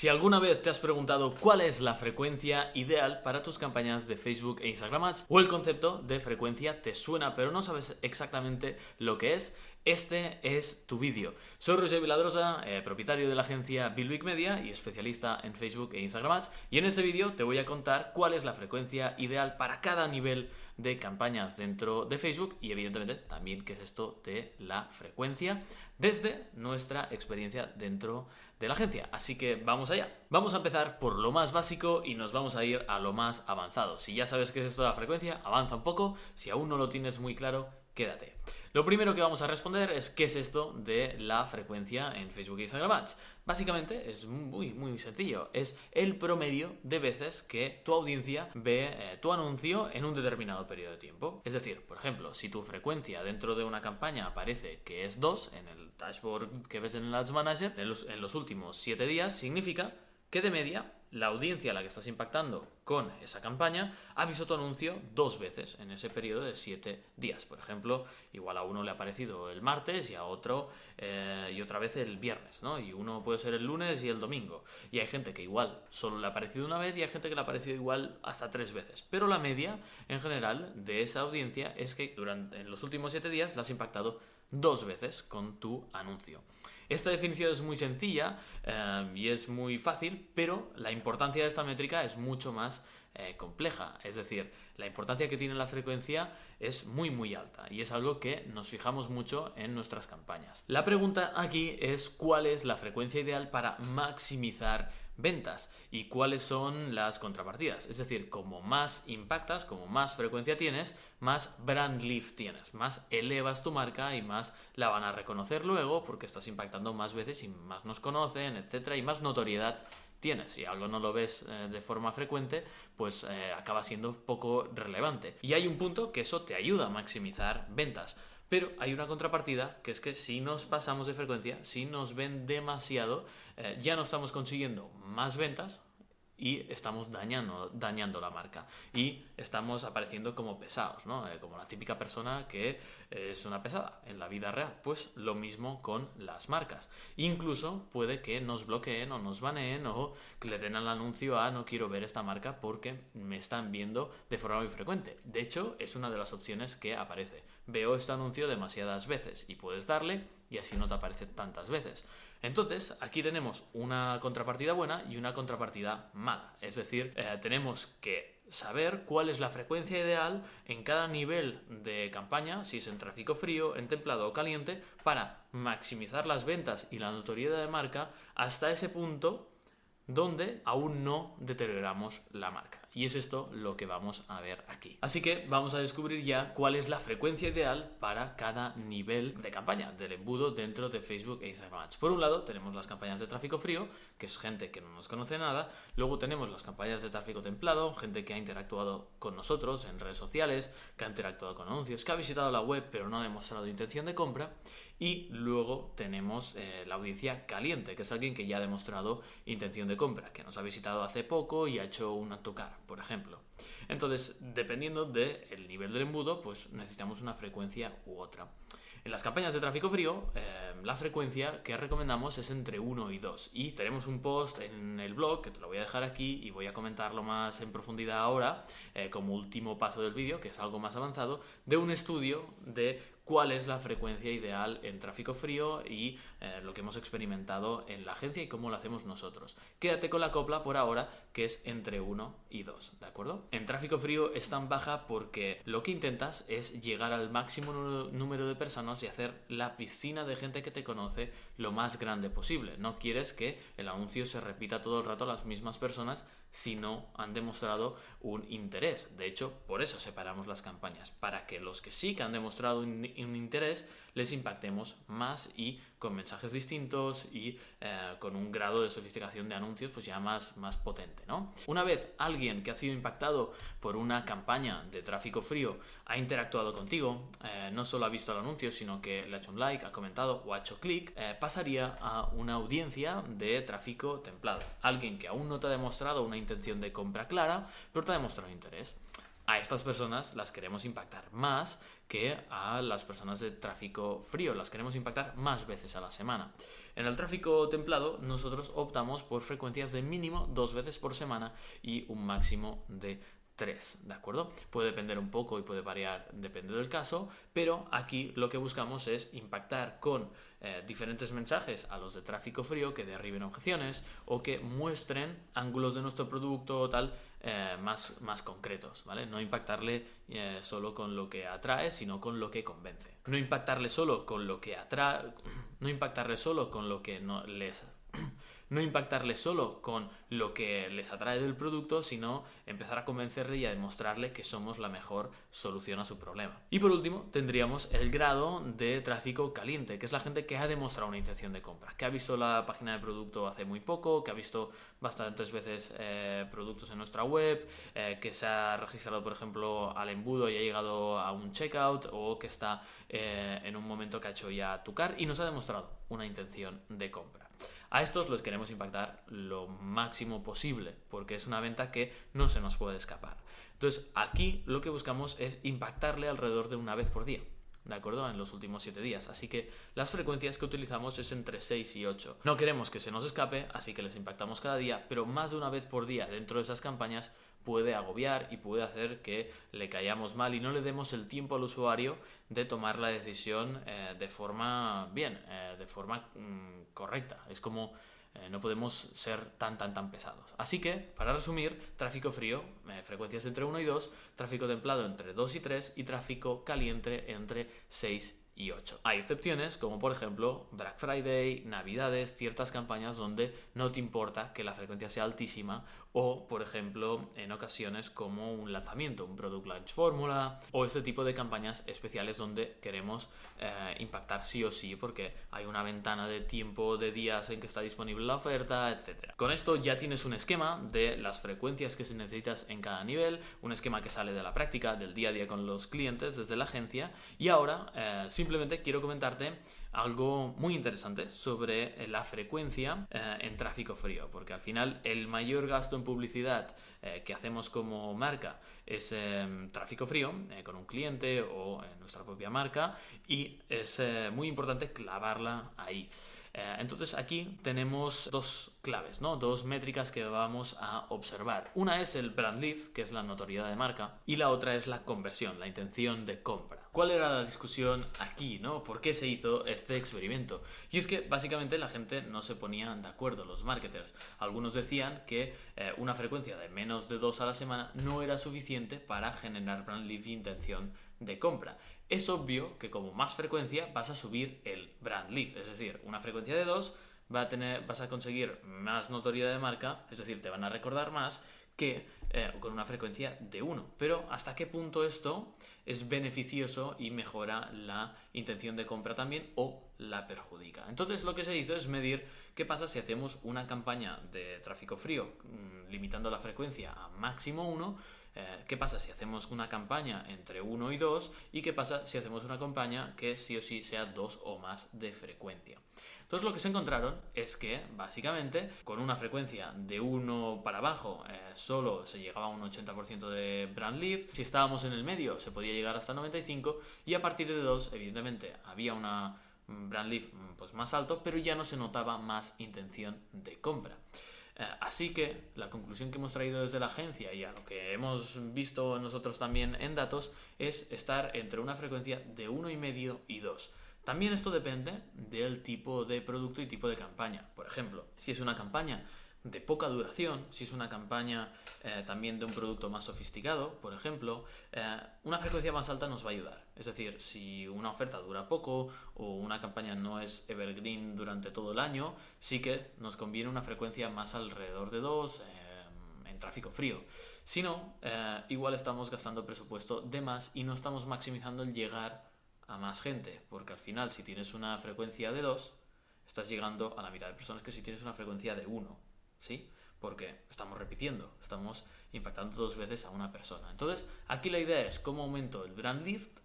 Si alguna vez te has preguntado cuál es la frecuencia ideal para tus campañas de Facebook e Instagram Ads, o el concepto de frecuencia te suena pero no sabes exactamente lo que es, este es tu vídeo. Soy Roger Viladrosa, eh, propietario de la agencia Big Media y especialista en Facebook e Instagram Ads. Y en este vídeo te voy a contar cuál es la frecuencia ideal para cada nivel de campañas dentro de Facebook y evidentemente también qué es esto de la frecuencia desde nuestra experiencia dentro de la agencia. Así que vamos allá. Vamos a empezar por lo más básico y nos vamos a ir a lo más avanzado. Si ya sabes qué es esto de la frecuencia, avanza un poco. Si aún no lo tienes muy claro, quédate. Lo primero que vamos a responder es qué es esto de la frecuencia en Facebook e Instagram Ads. Básicamente es muy, muy sencillo. Es el promedio de veces que tu audiencia ve eh, tu anuncio en un determinado periodo de tiempo. Es decir, por ejemplo, si tu frecuencia dentro de una campaña aparece que es 2 en el dashboard que ves en el Ads Manager, en los, en los últimos 7 días, significa que de media la audiencia a la que estás impactando con esa campaña ha visto tu anuncio dos veces en ese periodo de siete días. Por ejemplo, igual a uno le ha aparecido el martes y a otro eh, y otra vez el viernes, ¿no? Y uno puede ser el lunes y el domingo. Y hay gente que igual solo le ha aparecido una vez y hay gente que le ha aparecido igual hasta tres veces. Pero la media en general de esa audiencia es que durante en los últimos siete días la has impactado dos veces con tu anuncio. Esta definición es muy sencilla eh, y es muy fácil, pero la importancia de esta métrica es mucho más eh, compleja. Es decir, la importancia que tiene la frecuencia es muy muy alta y es algo que nos fijamos mucho en nuestras campañas. La pregunta aquí es cuál es la frecuencia ideal para maximizar ventas y cuáles son las contrapartidas. Es decir, como más impactas, como más frecuencia tienes, más brand lift tienes, más elevas tu marca y más la van a reconocer luego porque estás impactando más veces y más nos conocen, etcétera, y más notoriedad tienes. Si algo no lo ves eh, de forma frecuente, pues eh, acaba siendo poco relevante. Y hay un punto que eso te ayuda a maximizar ventas. Pero hay una contrapartida, que es que si nos pasamos de frecuencia, si nos ven demasiado, eh, ya no estamos consiguiendo más ventas, y estamos dañando, dañando la marca. Y estamos apareciendo como pesados, ¿no? Eh, como la típica persona que es una pesada en la vida real. Pues lo mismo con las marcas. Incluso puede que nos bloqueen o nos baneen o que le den al anuncio a no quiero ver esta marca porque me están viendo de forma muy frecuente. De hecho, es una de las opciones que aparece. Veo este anuncio demasiadas veces y puedes darle y así no te aparece tantas veces. Entonces, aquí tenemos una contrapartida buena y una contrapartida mala. Es decir, eh, tenemos que saber cuál es la frecuencia ideal en cada nivel de campaña, si es en tráfico frío, en templado o caliente, para maximizar las ventas y la notoriedad de marca hasta ese punto donde aún no deterioramos la marca. Y es esto lo que vamos a ver aquí. Así que vamos a descubrir ya cuál es la frecuencia ideal para cada nivel de campaña del embudo dentro de Facebook e Instagram Ads. Por un lado tenemos las campañas de tráfico frío, que es gente que no nos conoce nada. Luego tenemos las campañas de tráfico templado, gente que ha interactuado con nosotros en redes sociales, que ha interactuado con anuncios, que ha visitado la web pero no ha demostrado intención de compra. Y luego tenemos eh, la audiencia caliente, que es alguien que ya ha demostrado intención de compra, que nos ha visitado hace poco y ha hecho un tocar, por ejemplo. Entonces, dependiendo del nivel del embudo, pues necesitamos una frecuencia u otra. En las campañas de tráfico frío, eh, la frecuencia que recomendamos es entre 1 y 2. Y tenemos un post en el blog, que te lo voy a dejar aquí y voy a comentarlo más en profundidad ahora, eh, como último paso del vídeo, que es algo más avanzado, de un estudio de cuál es la frecuencia ideal en tráfico frío y eh, lo que hemos experimentado en la agencia y cómo lo hacemos nosotros. Quédate con la copla por ahora, que es entre 1 y 2, ¿de acuerdo? En tráfico frío es tan baja porque lo que intentas es llegar al máximo número de personas y hacer la piscina de gente que te conoce lo más grande posible. No quieres que el anuncio se repita todo el rato a las mismas personas si no han demostrado un interés. De hecho, por eso separamos las campañas, para que los que sí que han demostrado un, interés les impactemos más y con mensajes distintos y eh, con un grado de sofisticación de anuncios pues ya más, más potente. ¿no? Una vez alguien que ha sido impactado por una campaña de tráfico frío ha interactuado contigo, eh, no solo ha visto el anuncio, sino que le ha hecho un like, ha comentado o ha hecho clic, eh, pasaría a una audiencia de tráfico templado. Alguien que aún no te ha demostrado una intención de compra clara, pero te ha demostrado interés. a estas personas las queremos impactar más que a las personas de tráfico frío, las queremos impactar más veces a la semana. En el tráfico templado nosotros optamos por frecuencias de mínimo dos veces por semana y un máximo de 3, ¿de acuerdo? Puede depender un poco y puede variar, depende del caso, pero aquí lo que buscamos es impactar con eh, diferentes mensajes a los de tráfico frío que derriben objeciones o que muestren ángulos de nuestro producto o tal eh, más, más concretos, ¿vale? No impactarle eh, solo con lo que atrae, sino con lo que convence. No impactarle solo con lo que atrae, no impactarle solo con lo que no les no impactarle solo con lo que les atrae del producto, sino empezar a convencerle y a demostrarle que somos la mejor solución a su problema. Y por último, tendríamos el grado de tráfico caliente, que es la gente que ha demostrado una intención de compra, que ha visto la página de producto hace muy poco, que ha visto bastantes veces eh, productos en nuestra web, eh, que se ha registrado, por ejemplo, al embudo y ha llegado a un checkout, o que está eh, en un momento que ha hecho ya tu car y nos ha demostrado una intención de compra. A estos los queremos impactar lo máximo posible, porque es una venta que no se nos puede escapar. Entonces, aquí lo que buscamos es impactarle alrededor de una vez por día. ¿De acuerdo? En los últimos 7 días. Así que las frecuencias que utilizamos es entre 6 y 8. No queremos que se nos escape, así que les impactamos cada día, pero más de una vez por día dentro de esas campañas puede agobiar y puede hacer que le caigamos mal y no le demos el tiempo al usuario de tomar la decisión eh, de forma bien, eh, de forma mm, correcta. Es como eh, no podemos ser tan tan tan pesados. Así que, para resumir, tráfico frío, frecuencias entre 1 y 2, tráfico templado entre 2 y 3 y tráfico caliente entre 6 y 8. Hay excepciones como por ejemplo Black Friday, Navidades, ciertas campañas donde no te importa que la frecuencia sea altísima o por ejemplo en ocasiones como un lanzamiento, un Product Launch Fórmula o este tipo de campañas especiales donde queremos eh, impactar sí o sí porque hay una ventana de tiempo de días en que está disponible la oferta, etc. Con esto ya tienes un esquema de las frecuencias que se necesitas en cada nivel, un esquema que sale de la práctica, del día a día con los clientes desde la agencia y ahora eh, simplemente quiero comentarte algo muy interesante sobre la frecuencia eh, en tráfico frío, porque al final el mayor gasto en publicidad eh, que hacemos como marca es tráfico frío eh, con un cliente o en nuestra propia marca y es muy importante clavarla ahí. Eh, entonces aquí tenemos dos claves, ¿no? dos métricas que vamos a observar. Una es el brand lift, que es la notoriedad de marca, y la otra es la conversión, la intención de compra. ¿Cuál era la discusión aquí? ¿no? ¿Por qué se hizo este experimento? Y es que básicamente la gente no se ponía de acuerdo, los marketers. Algunos decían que eh, una frecuencia de menos de dos a la semana no era suficiente para generar brand lift e intención de compra es obvio que como más frecuencia vas a subir el brand lift, es decir, una frecuencia de 2 va a tener, vas a conseguir más notoriedad de marca, es decir, te van a recordar más que eh, con una frecuencia de 1. Pero ¿hasta qué punto esto es beneficioso y mejora la intención de compra también o la perjudica? Entonces lo que se hizo es medir qué pasa si hacemos una campaña de tráfico frío mm, limitando la frecuencia a máximo 1 eh, ¿Qué pasa si hacemos una campaña entre 1 y 2? ¿Y qué pasa si hacemos una campaña que sí o sí sea 2 o más de frecuencia? Entonces lo que se encontraron es que básicamente con una frecuencia de 1 para abajo eh, solo se llegaba a un 80% de brand lift, si estábamos en el medio se podía llegar hasta 95 y a partir de 2 evidentemente había una brand lift mm, pues, más alto pero ya no se notaba más intención de compra. Eh, así que la conclusión que hemos traído desde la agencia y a lo que hemos visto nosotros también en datos es estar entre una frecuencia de 1,5 y 2. También esto depende del tipo de producto y tipo de campaña. Por ejemplo, si es una campaña de poca duración, si es una campaña eh, también de un producto más sofisticado, por ejemplo, eh, una frecuencia más alta nos va a ayudar. Es decir, si una oferta dura poco o una campaña no es evergreen durante todo el año, sí que nos conviene una frecuencia más alrededor de 2 eh, en tráfico frío. Si no, igual estamos gastando presupuesto de más y no estamos maximizando el llegar a más gente, porque al final si tienes una frecuencia de 2, estás llegando a la mitad de personas que si tienes una frecuencia de 1. ¿sí? Porque estamos repitiendo, estamos impactando dos veces a una persona. Entonces, aquí la idea es cómo aumento el brand lift,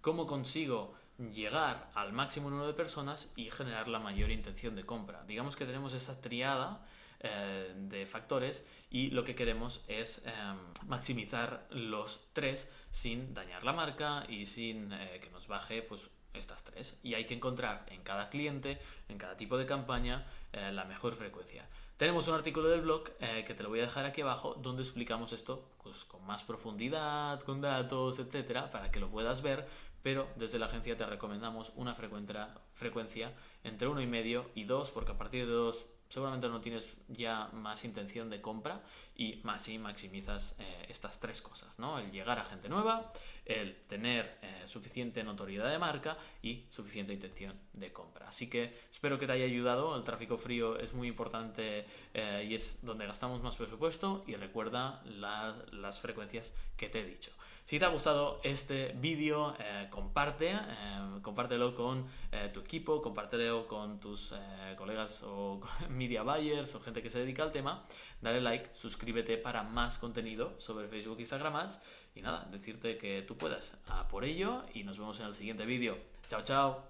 cómo consigo llegar al máximo número de personas y generar la mayor intención de compra. Digamos que tenemos esa triada eh, de factores y lo que queremos es em, maximizar los tres sin dañar la marca y sin eh, que nos baje pues estas tres. Y hay que encontrar en cada cliente, en cada tipo de campaña, eh, la mejor frecuencia. Tenemos un artículo del blog eh, que te lo voy a dejar aquí abajo donde explicamos esto pues, con más profundidad, con datos, etcétera, para que lo puedas ver. Pero desde la agencia te recomendamos una frecuencia entre uno y medio y 2, porque a partir de 2 seguramente no tienes ya más intención de compra y más si maximizas eh, estas tres cosas, ¿no? El llegar a gente nueva, el tener eh, suficiente notoriedad de marca y suficiente intención de compra. Así que espero que te haya ayudado. El tráfico frío es muy importante eh, y es donde gastamos más presupuesto y recuerda las frecuencias que te he dicho. Si te ha gustado este vídeo, eh, comparte, eh, compártelo con eh, tu equipo, compártelo con tus colegas o media buyers o gente que se dedica al tema. Dale like, suscríbete para más contenido sobre Facebook, Instagram Ads y nada, decirte que tú puedas por ello y nos vemos en el siguiente vídeo. Chao, chao.